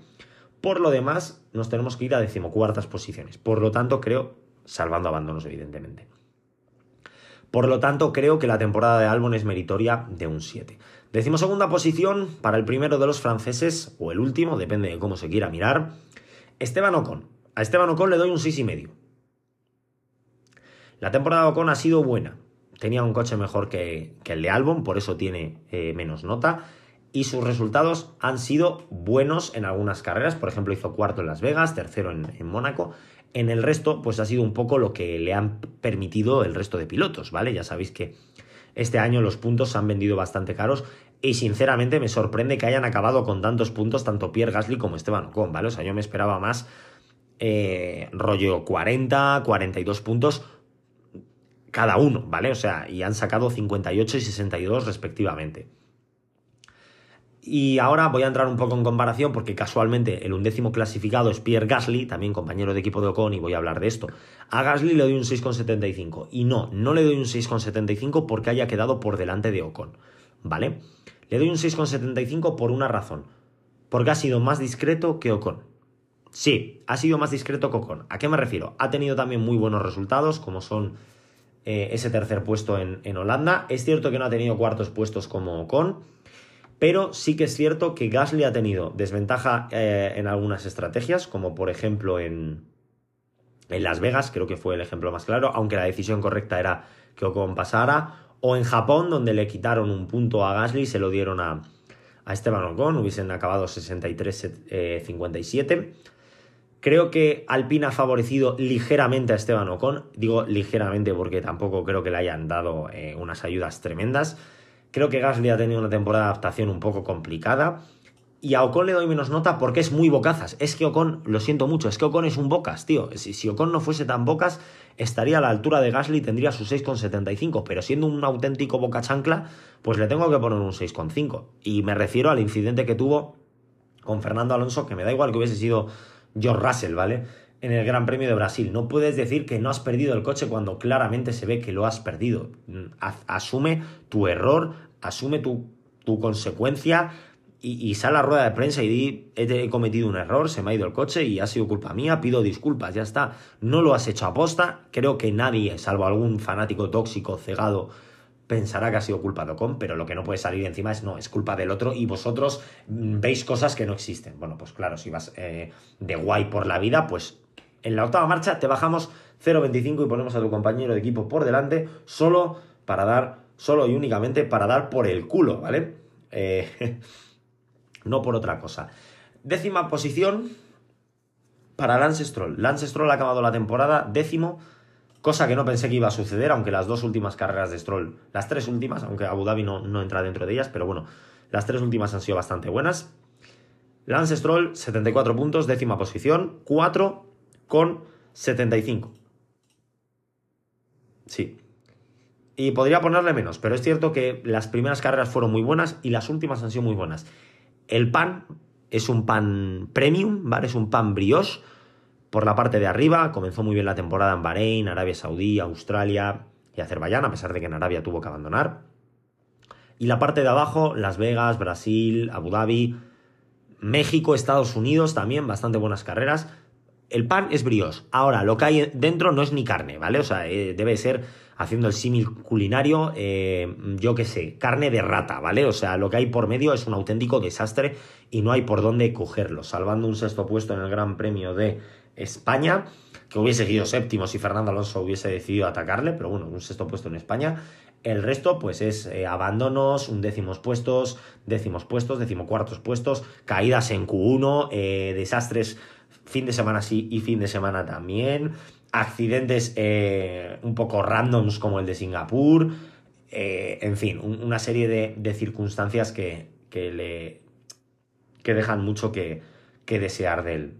por lo demás, nos tenemos que ir a decimocuartas posiciones. Por lo tanto, creo, salvando abandonos, evidentemente. Por lo tanto, creo que la temporada de Albon es meritoria de un 7. Decimosegunda posición para el primero de los franceses, o el último, depende de cómo se quiera mirar. Esteban Ocon. A Esteban Ocon le doy un 6,5. La temporada de Ocon ha sido buena. Tenía un coche mejor que, el de Albon, por eso tiene eh, menos nota y sus resultados han sido buenos en algunas carreras. Por ejemplo, hizo cuarto en Las Vegas, tercero en, Mónaco. En el resto, pues ha sido un poco lo que le han permitido el resto de pilotos, ¿vale? Ya sabéis que este año los puntos se han vendido bastante caros y sinceramente me sorprende que hayan acabado con tantos puntos tanto Pierre Gasly como Esteban Ocon, ¿vale? O sea, yo me esperaba más eh, rollo 40, 42 puntos cada uno, ¿vale? O sea, y han sacado 58 y 62 respectivamente. Y ahora voy a entrar un poco en comparación porque casualmente el undécimo clasificado es Pierre Gasly, también compañero de equipo de Ocon, y voy a hablar de esto. A Gasly le doy un 6,75. Y no, no le doy un 6,75 porque haya quedado por delante de Ocon. ¿Vale? Le doy un 6,75 por una razón. Porque ha sido más discreto que Ocon. Sí, ha sido más discreto que Ocon. ¿A qué me refiero? Ha tenido también muy buenos resultados, como son eh, ese tercer puesto en, en Holanda. Es cierto que no ha tenido cuartos puestos como Ocon pero sí que es cierto que Gasly ha tenido desventaja eh, en algunas estrategias, como por ejemplo en, en Las Vegas, creo que fue el ejemplo más claro, aunque la decisión correcta era que Ocon pasara, o en Japón, donde le quitaron un punto a Gasly y se lo dieron a, a Esteban Ocon, hubiesen acabado 63-57. Eh, creo que Alpine ha favorecido ligeramente a Esteban Ocon, digo ligeramente porque tampoco creo que le hayan dado eh, unas ayudas tremendas. Creo que Gasly ha tenido una temporada de adaptación un poco complicada. Y a Ocon le doy menos nota porque es muy bocazas. Es que Ocon, lo siento mucho, es que Ocon es un bocas, tío. Si, si Ocon no fuese tan bocas, estaría a la altura de Gasly y tendría su 6,75. Pero siendo un auténtico boca chancla, pues le tengo que poner un 6,5. Y me refiero al incidente que tuvo con Fernando Alonso, que me da igual que hubiese sido George Russell, ¿vale? En el Gran Premio de Brasil. No puedes decir que no has perdido el coche cuando claramente se ve que lo has perdido. Asume tu error, asume tu, consecuencia y, sale a la rueda de prensa y di, he cometido un error, se me ha ido el coche y ha sido culpa mía, pido disculpas, ya está. No lo has hecho a posta, creo que nadie, salvo algún fanático tóxico, cegado, pensará que ha sido culpa de Ocon, pero lo que no puede salir encima es no, es culpa del otro y vosotros mm, veis cosas que no existen. Bueno, pues claro, si vas eh, de guay por la vida, pues en la octava marcha te bajamos 0.25 y ponemos a tu compañero de equipo por delante solo para dar solo y únicamente para dar por el culo, ¿vale? Eh, (laughs) no por otra cosa. Décima posición para Lance Stroll. Lance Stroll ha acabado la temporada décimo, cosa que no pensé que iba a suceder, aunque las dos últimas carreras de Stroll, las tres últimas, aunque Abu Dhabi no, no entra dentro de ellas, pero bueno, las tres últimas han sido bastante buenas. Lance Stroll, 74 puntos, décima posición, 4 con 75. Sí, y podría ponerle menos, pero es cierto que las primeras carreras fueron muy buenas y las últimas han sido muy buenas. El pan es un pan premium, ¿vale? Es un pan brioche por la parte de arriba. Comenzó muy bien la temporada en Bahrein, Arabia Saudí, Australia y Azerbaiyán, a pesar de que en Arabia tuvo que abandonar. Y la parte de abajo, Las Vegas, Brasil, Abu Dhabi, México, Estados Unidos también, bastante buenas carreras. El pan es brioche. Ahora, lo que hay dentro no es ni carne, ¿vale? O sea, eh, debe ser, haciendo el símil culinario, eh, yo qué sé, carne de rata, ¿vale? O sea, lo que hay por medio es un auténtico desastre y no hay por dónde cogerlo. Salvando un sexto puesto en el Gran Premio de España, que hubiese sido séptimo si Fernando Alonso hubiese decidido atacarle, pero bueno, un sexto puesto en España. El resto, pues es eh, abandonos, un décimos puestos, décimos puestos, decimocuartos puestos, caídas en Q1, desastres fin de semana sí y fin de semana también, accidentes eh, un poco randoms como el de Singapur, eh, en fin, una serie de, circunstancias que, que, le, que dejan mucho que, que desear del,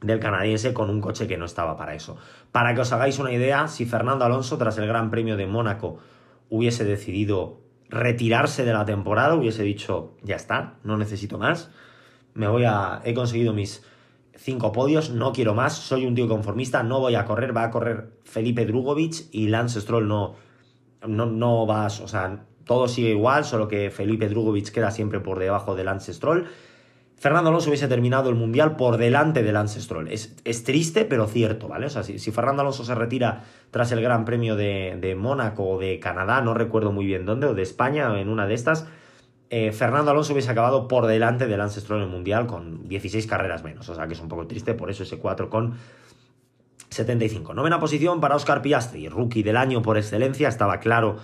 del canadiense con un coche que no estaba para eso. Para que os hagáis una idea, si Fernando Alonso tras el Gran Premio de Mónaco hubiese decidido retirarse de la temporada, hubiese dicho, ya está, no necesito más, me voy a he conseguido mis cinco podios, no quiero más, soy un tío conformista, no voy a correr, va a correr Felipe Drugovic y Lance Stroll no, no, no va, o sea, todo sigue igual, solo que Felipe Drugovic queda siempre por debajo de Lance Stroll. Fernando Alonso hubiese terminado el Mundial por delante de Lance Stroll. Es, es triste, pero cierto, ¿vale? O sea, si, Fernando Alonso se retira tras el Gran Premio de, de Mónaco o de Canadá, no recuerdo muy bien dónde, o de España, en una de estas, eh, Fernando Alonso hubiese acabado por delante de Lance Stroll en el Mundial con 16 carreras menos. O sea que es un poco triste, por eso ese 4 con 75. Novena posición para Oscar Piastri, rookie del año por excelencia. Estaba claro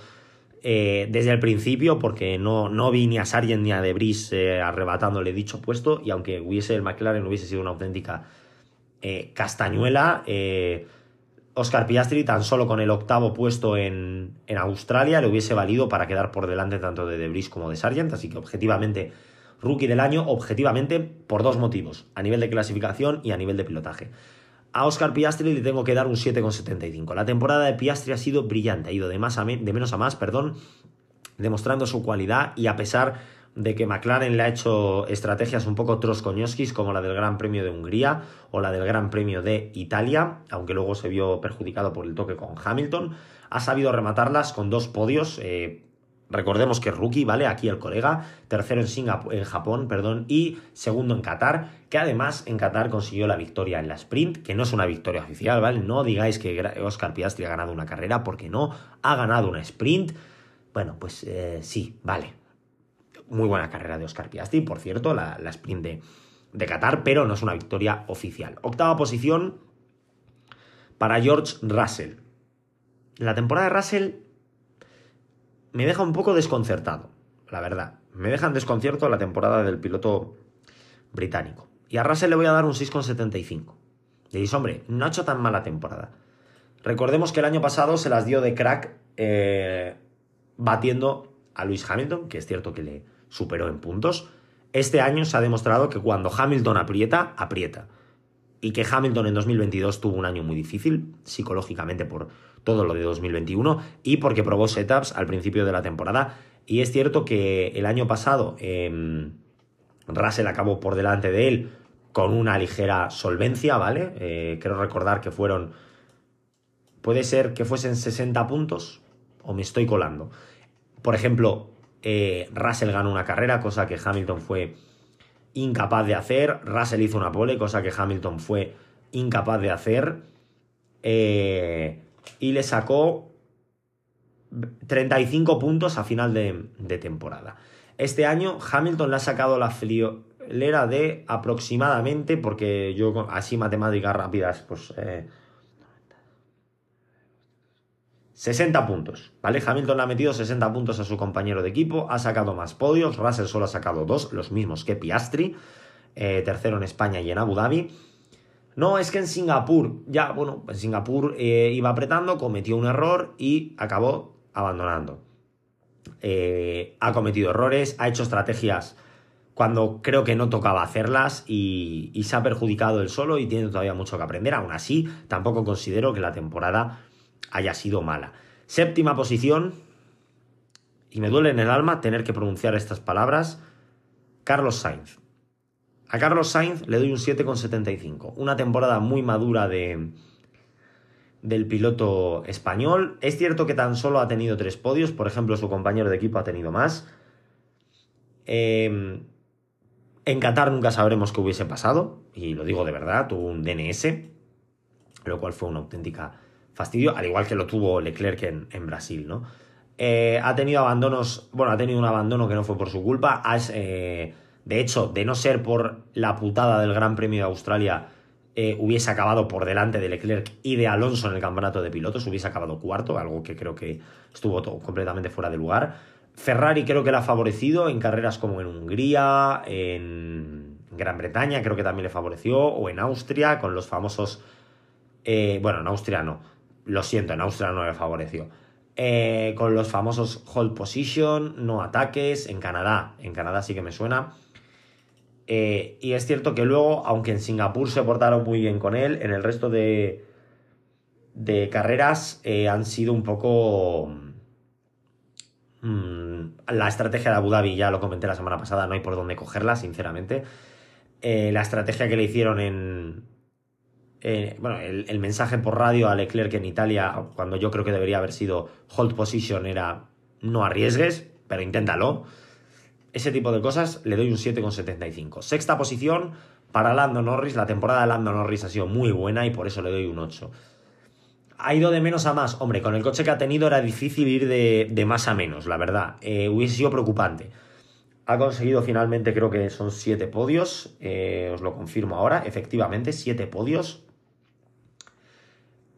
eh, desde el principio porque no, no vi ni a Sargent ni a Debris eh, arrebatándole dicho puesto. Y aunque hubiese el McLaren hubiese sido una auténtica castañuela, Oscar Piastri tan solo con el octavo puesto en, Australia le hubiese valido para quedar por delante tanto de Debris como de Sargent, así que objetivamente rookie del año, objetivamente por dos motivos, a nivel de clasificación y a nivel de pilotaje. A Oscar Piastri le tengo que dar un 7,75. La temporada de Piastri ha sido brillante, ha ido de, más a de menos a más, perdón, demostrando su cualidad y a pesar de que McLaren le ha hecho estrategias un poco troscoñoskis como la del Gran Premio de Hungría o la del Gran Premio de Italia, aunque luego se vio perjudicado por el toque con Hamilton, ha sabido rematarlas con dos podios. Eh, recordemos que rookie, ¿vale? Aquí el colega, tercero en, Singapur, en Japón, perdón, y segundo en Qatar, que además en Qatar consiguió la victoria en la sprint, que no es una victoria oficial, ¿vale? No digáis que Oscar Piastri ha ganado una carrera, porque no, ha ganado una sprint. Bueno, pues eh, sí, vale, muy buena carrera de Oscar Piastri, por cierto, la, sprint de, de Qatar, pero no es una victoria oficial. Octava posición para George Russell. La temporada de Russell me deja un poco desconcertado, la verdad. Me deja en desconcierto la temporada del piloto británico. Y a Russell le voy a dar un 6,75. Le dices, hombre, no ha hecho tan mala temporada. Recordemos que el año pasado se las dio de crack eh, batiendo a Lewis Hamilton, que es cierto que le, superó en puntos. Este año se ha demostrado que cuando Hamilton aprieta, aprieta. Y que Hamilton en 2022 tuvo un año muy difícil, psicológicamente por todo lo de 2021, y porque probó setups al principio de la temporada. Y es cierto que el año pasado eh, Russell acabó por delante de él con una ligera solvencia, ¿vale? Eh, quiero recordar que fueron... Puede ser que fuesen 60 puntos, o me estoy colando. Por ejemplo, eh, Russell ganó una carrera, cosa que Hamilton fue incapaz de hacer. Russell hizo una pole, cosa que Hamilton fue incapaz de hacer. Eh, y le sacó 35 puntos a final de, temporada. Este año Hamilton le ha sacado la friolera de aproximadamente, porque yo así matemáticas rápidas, pues eh, 60 puntos, ¿vale? Hamilton le ha metido 60 puntos a su compañero de equipo, ha sacado más podios, Russell solo ha sacado dos, los mismos que Piastri, eh, tercero en España y en Abu Dhabi. No, es que en Singapur, ya, bueno, en Singapur eh, iba apretando, cometió un error y acabó abandonando. Eh, ha cometido errores, ha hecho estrategias cuando creo que no tocaba hacerlas y, y se ha perjudicado él solo y tiene todavía mucho que aprender. Aún así, tampoco considero que la temporada haya sido mala. Séptima posición, y me duele en el alma tener que pronunciar estas palabras, Carlos Sainz. A Carlos Sainz le doy un 7,75. Una temporada muy madura de, del piloto español. Es cierto que tan solo ha tenido tres podios, por ejemplo, su compañero de equipo ha tenido más. Eh, En Qatar nunca sabremos qué hubiese pasado, y lo digo de verdad, tuvo un DNS, lo cual fue una auténtica fastidio, al igual que lo tuvo Leclerc en, Brasil, ¿no? Eh, ha tenido abandonos, bueno, ha tenido un abandono que no fue por su culpa, eh, de hecho, de no ser por la putada del Gran Premio de Australia, eh, hubiese acabado por delante de Leclerc y de Alonso en el campeonato de pilotos, hubiese acabado cuarto, algo que creo que estuvo completamente fuera de lugar. Ferrari creo que le ha favorecido en carreras como en Hungría, en Gran Bretaña creo que también le favoreció, o en Austria, con los famosos... bueno, en Austria no, lo siento, en Austria no le favoreció. Eh, con los famosos hold position, no ataques, en Canadá, en Canadá sí que me suena. Eh, y es cierto que luego, aunque en Singapur se portaron muy bien con él, en el resto de, de carreras eh, han sido un poco... Mm, la estrategia de Abu Dhabi, ya lo comenté la semana pasada, no hay por dónde cogerla, sinceramente. la estrategia que le hicieron en, eh, bueno, el, mensaje por radio a Leclerc en Italia, cuando yo creo que debería haber sido hold position, era no arriesgues, pero inténtalo. Ese tipo de cosas le doy un 7,75. Sexta posición para Lando Norris. La temporada de Lando Norris ha sido muy buena y por eso le doy un 8. Ha ido de menos a más. Hombre, con el coche que ha tenido era difícil ir de, más a menos, la verdad. Eh, hubiese sido preocupante. Ha conseguido finalmente, creo que son 7 podios. Eh, os lo confirmo ahora. Efectivamente, 7 podios.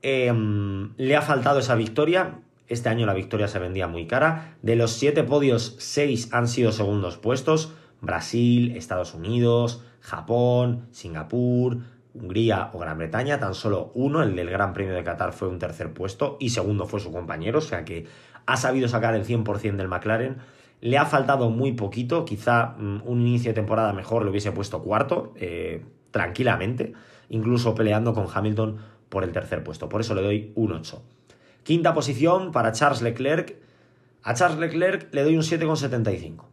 Em, le ha faltado esa victoria. Este año la victoria se vendía muy cara. De los siete podios, seis han sido segundos puestos. Brasil, Estados Unidos, Japón, Singapur, Hungría o Gran Bretaña. Tan solo uno, el del Gran Premio de Qatar, fue un tercer puesto y segundo fue su compañero. O sea que ha sabido sacar el 100% del McLaren. Le ha faltado muy poquito. Quizá mm, un inicio de temporada mejor le hubiese puesto cuarto, eh, tranquilamente. Incluso peleando con Hamilton por el tercer puesto. Por eso le doy un 8. Quinta posición para Charles Leclerc. A Charles Leclerc le doy un 7,75.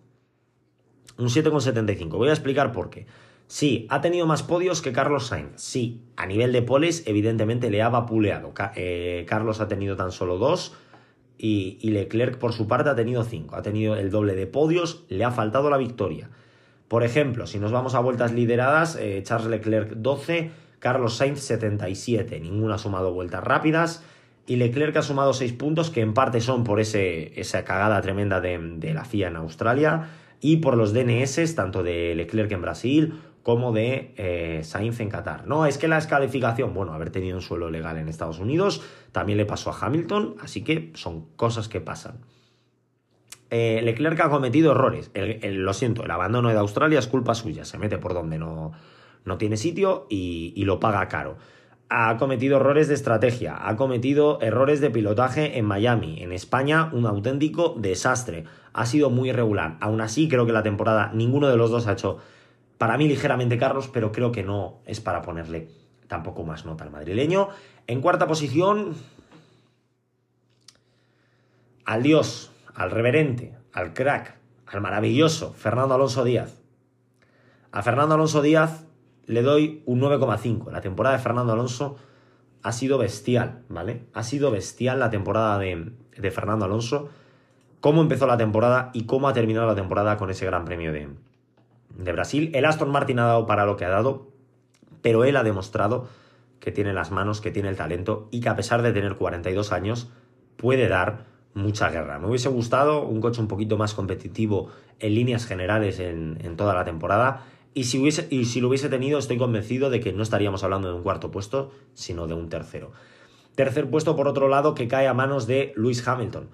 Un 7,75. Voy a explicar por qué. Sí, ha tenido más podios que Carlos Sainz. Sí, a nivel de poles, evidentemente le ha vapuleado. Eh, Carlos ha tenido tan solo dos y, Leclerc, por su parte, ha tenido cinco. Ha tenido el doble de podios, le ha faltado la victoria. Por ejemplo, si nos vamos a vueltas lideradas, eh, Charles Leclerc 12, Carlos Sainz 77, ninguno ha sumado vueltas rápidas. Y Leclerc ha sumado 6 puntos, que en parte son por ese, esa cagada tremenda de, la FIA en Australia y por los DNS, tanto de Leclerc en Brasil como de eh, Sainz en Qatar. No, es que la descalificación, bueno, haber tenido un suelo legal en Estados Unidos, también le pasó a Hamilton, así que son cosas que pasan. Eh, Leclerc ha cometido errores. lo siento, el abandono de Australia es culpa suya, se mete por donde no, no tiene sitio y, lo paga caro. Ha cometido errores de estrategia, ha cometido errores de pilotaje en Miami, en España un auténtico desastre. Ha sido muy irregular. Aún así, creo que la temporada ninguno de los dos ha hecho, para mí ligeramente Carlos, pero creo que no es para ponerle tampoco más nota al madrileño. En cuarta posición, al dios, al reverente, al crack, al maravilloso Fernando Alonso Díaz. A Fernando Alonso Díaz le doy un 9,5. La temporada de Fernando Alonso ha sido bestial, ¿vale? Ha sido bestial la temporada de, Fernando Alonso. Cómo empezó la temporada y cómo ha terminado la temporada con ese gran premio de, de Brasil. El Aston Martin ha dado para lo que ha dado, pero él ha demostrado que tiene las manos, que tiene el talento y que a pesar de tener 42 años puede dar mucha guerra. Me hubiese gustado un coche un poquito más competitivo en líneas generales en, en toda la temporada y si, hubiese, y si lo hubiese tenido, estoy convencido de que no estaríamos hablando de un cuarto puesto, sino de un tercero. Tercer puesto, por otro lado, que cae a manos de Lewis Hamilton.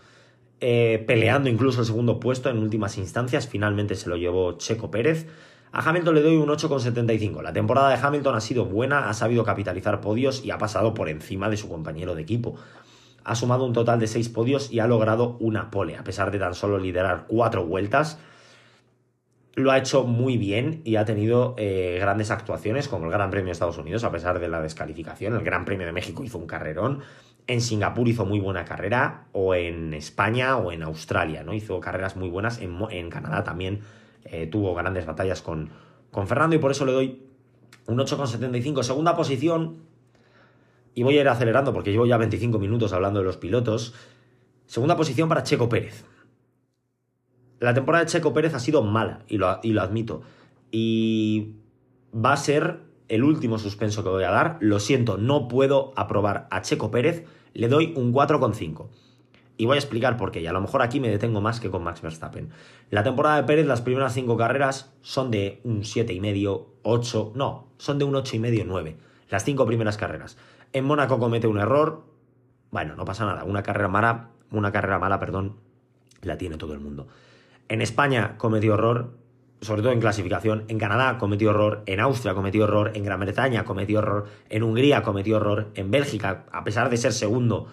Eh, peleando incluso el segundo puesto en últimas instancias, finalmente se lo llevó Checo Pérez. A Hamilton le doy un 8,75. La temporada de Hamilton ha sido buena, ha sabido capitalizar podios y ha pasado por encima de su compañero de equipo. Ha sumado un total de 6 podios y ha logrado una pole, a pesar de tan solo liderar 4 vueltas lo ha hecho muy bien y ha tenido eh, grandes actuaciones, como el Gran Premio de Estados Unidos, a pesar de la descalificación. El Gran Premio de México hizo un carrerón. En Singapur hizo muy buena carrera, o en España o en Australia, ¿no? Hizo carreras muy buenas. En, Canadá también eh, tuvo grandes batallas con, con Fernando y por eso le doy un 8,75. Segunda posición, y voy a ir acelerando porque llevo ya 25 minutos hablando de los pilotos. Segunda posición para Checo Pérez. La temporada de Checo Pérez ha sido mala, y lo, admito. y va a ser el último suspenso que voy a dar. Lo siento, no puedo aprobar a Checo Pérez, le doy un 4,5. Y voy a explicar por qué, y a lo mejor aquí me detengo más que con Max Verstappen. La temporada de Pérez, las primeras cinco carreras son de un 7,5, 8, no, son de un 8,5, 9. Las cinco primeras carreras. En Mónaco comete un error, bueno, no pasa nada, una carrera mala, una carrera mala, perdón, la tiene todo el mundo. En España cometió error, sobre todo en clasificación, en Canadá cometió error, en Austria cometió error, en Gran Bretaña cometió error, en Hungría cometió error, en Bélgica, a pesar de ser segundo,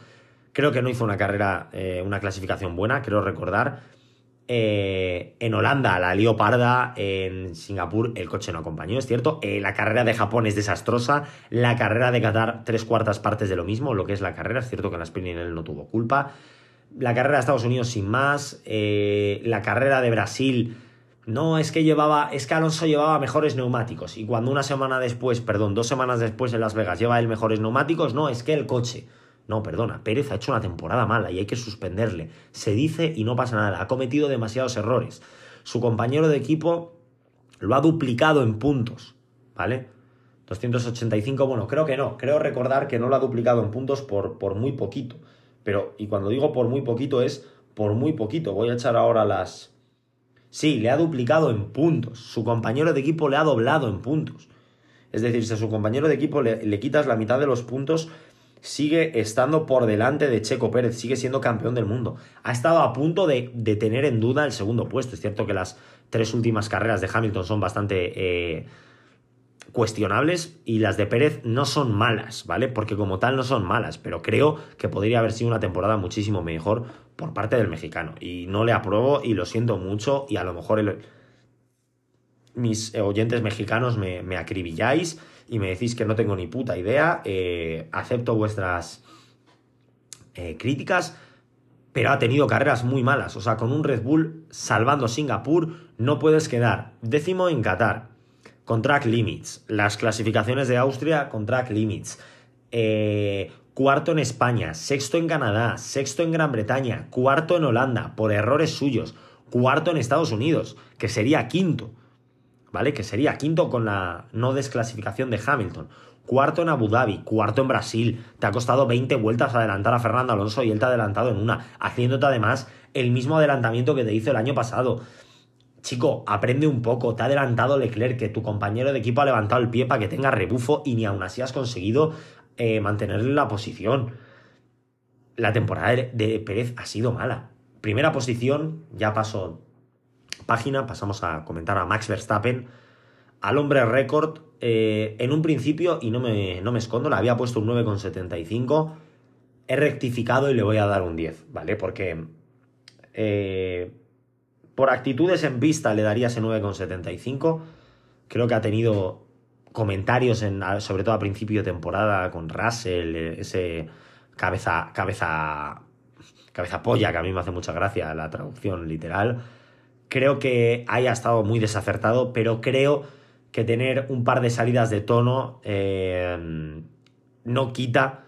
creo que no hizo una carrera, eh, una clasificación buena, creo recordar. Eh, en Holanda la lió parda, en Singapur el coche no acompañó, es cierto. Eh, la carrera de Japón es desastrosa, la carrera de Qatar tres cuartas partes de lo mismo, lo que es la carrera, es cierto que en la sprint no tuvo culpa. La carrera de Estados Unidos sin más, la carrera de Brasil no, es que llevaba, es que Alonso llevaba mejores neumáticos y cuando una semana después, perdón, dos semanas después en Las Vegas lleva el mejores neumáticos, no, es que el coche. No, perdona, Pérez ha hecho una temporada mala y hay que suspenderle. Se dice y no pasa nada, ha cometido demasiados errores. Su compañero de equipo lo ha duplicado en puntos, ¿vale? 285, bueno, creo que no, creo recordar que no lo ha duplicado en puntos por, por muy poquito. Pero, y cuando digo por muy poquito es por muy poquito. Voy a echar ahora las, Sí, le ha duplicado en puntos. Su compañero de equipo le ha doblado en puntos. Es decir, si a su compañero de equipo le, quitas la mitad de los puntos, sigue estando por delante de Checo Pérez, sigue siendo campeón del mundo. Ha estado a punto de, tener en duda el segundo puesto. Es cierto que las tres últimas carreras de Hamilton son bastante eh, cuestionables y las de Pérez no son malas, ¿vale? Porque como tal no son malas, pero creo que podría haber sido una temporada muchísimo mejor por parte del mexicano. Y no le apruebo y lo siento mucho y a lo mejor mis oyentes mexicanos me, acribilláis y me decís que no tengo ni puta idea. Eh, acepto vuestras eh, críticas, pero ha tenido carreras muy malas. O sea, con un Red Bull salvando Singapur no puedes quedar décimo en Qatar con track limits. Las clasificaciones de Austria con track limits. Eh, cuarto en España, sexto en Canadá, sexto en Gran Bretaña, cuarto en Holanda, por errores suyos, cuarto en Estados Unidos, que sería quinto, ¿vale? Que sería quinto con la no desclasificación de Hamilton. Cuarto en Abu Dhabi, cuarto en Brasil. Te ha costado 20 vueltas adelantar a Fernando Alonso y él te ha adelantado en una, haciéndote además el mismo adelantamiento que te hizo el año pasado. Chico, aprende un poco, te ha adelantado Leclerc, que tu compañero de equipo ha levantado el pie para que tenga rebufo y ni aún así has conseguido eh, mantenerle la posición. La temporada de Pérez ha sido mala. Primera posición, ya paso página, pasamos a comentar a Max Verstappen, al hombre récord. Eh, en un principio, y no me, no me escondo, le había puesto un 9,75. He rectificado y le voy a dar un 10, ¿vale? Porque eh, por actitudes en pista le daría ese 9,75. Creo que ha tenido comentarios, en, sobre todo a principio de temporada, con Russell, ese cabeza, cabeza, cabeza polla, que a mí me hace mucha gracia la traducción literal. Creo que haya estado muy desacertado, pero creo que tener un par de salidas de tono eh, no quita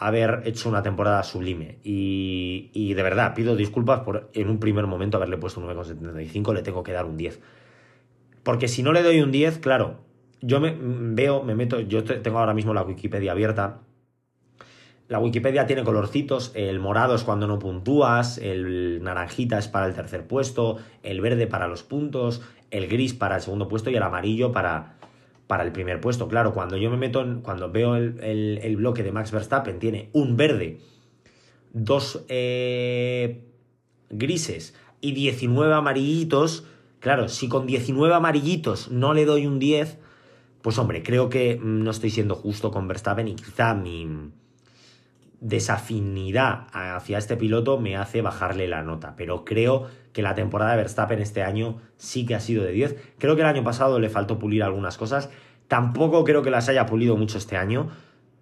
haber hecho una temporada sublime. Y, de verdad, pido disculpas por en un primer momento haberle puesto un 9,75, le tengo que dar un 10. Porque si no le doy un 10, claro, yo me veo, me meto, yo tengo ahora mismo la Wikipedia abierta. La Wikipedia tiene colorcitos, el morado es cuando no puntúas, el naranjita es para el tercer puesto, el verde para los puntos, el gris para el segundo puesto y el amarillo para, para el primer puesto. Claro, cuando yo me meto, en, cuando veo el, bloque de Max Verstappen, tiene un verde, dos eh, grises y 19 amarillitos. Claro, si con 19 amarillitos no le doy un 10, pues hombre, creo que no estoy siendo justo con Verstappen y quizá mi desafinidad hacia este piloto me hace bajarle la nota. Pero creo que la temporada de Verstappen este año sí que ha sido de 10. Creo que el año pasado le faltó pulir algunas cosas. Tampoco creo que las haya pulido mucho este año,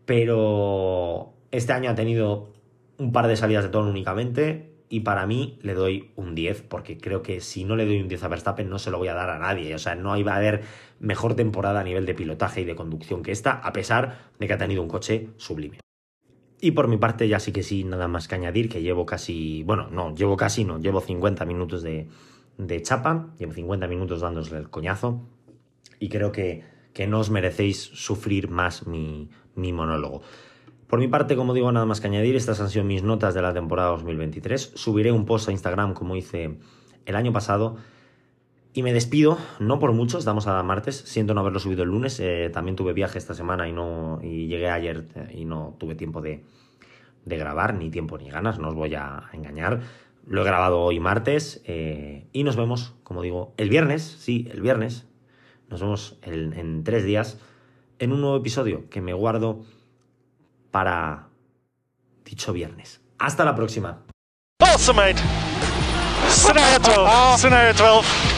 pero este año ha tenido un par de salidas de tono únicamente y para mí le doy un 10 porque creo que si no le doy un 10 a Verstappen no se lo voy a dar a nadie. O sea, no iba a haber mejor temporada a nivel de pilotaje y de conducción que esta, a pesar de que ha tenido un coche sublime. Y por mi parte ya sí que sí, nada más que añadir, que llevo casi, bueno, no, llevo casi no, llevo 50 minutos de, de chapa, llevo 50 minutos dándosle el coñazo y creo que, que no os merecéis sufrir más mi, mi monólogo. Por mi parte, como digo, nada más que añadir, estas han sido mis notas de la temporada 2023. Subiré un post a Instagram como hice el año pasado. Y me despido, no por mucho, estamos a martes, siento no haberlo subido el lunes, eh, también tuve viaje esta semana y, no, y llegué ayer eh, y no tuve tiempo de, de, grabar, ni tiempo ni ganas, no os voy a engañar. Lo he grabado hoy martes eh, y nos vemos, como digo, el viernes, sí, el viernes, nos vemos en, en tres días en un nuevo episodio que me guardo para dicho viernes. Hasta la próxima. Awesome, mate. Scenario 12. Scenario 12.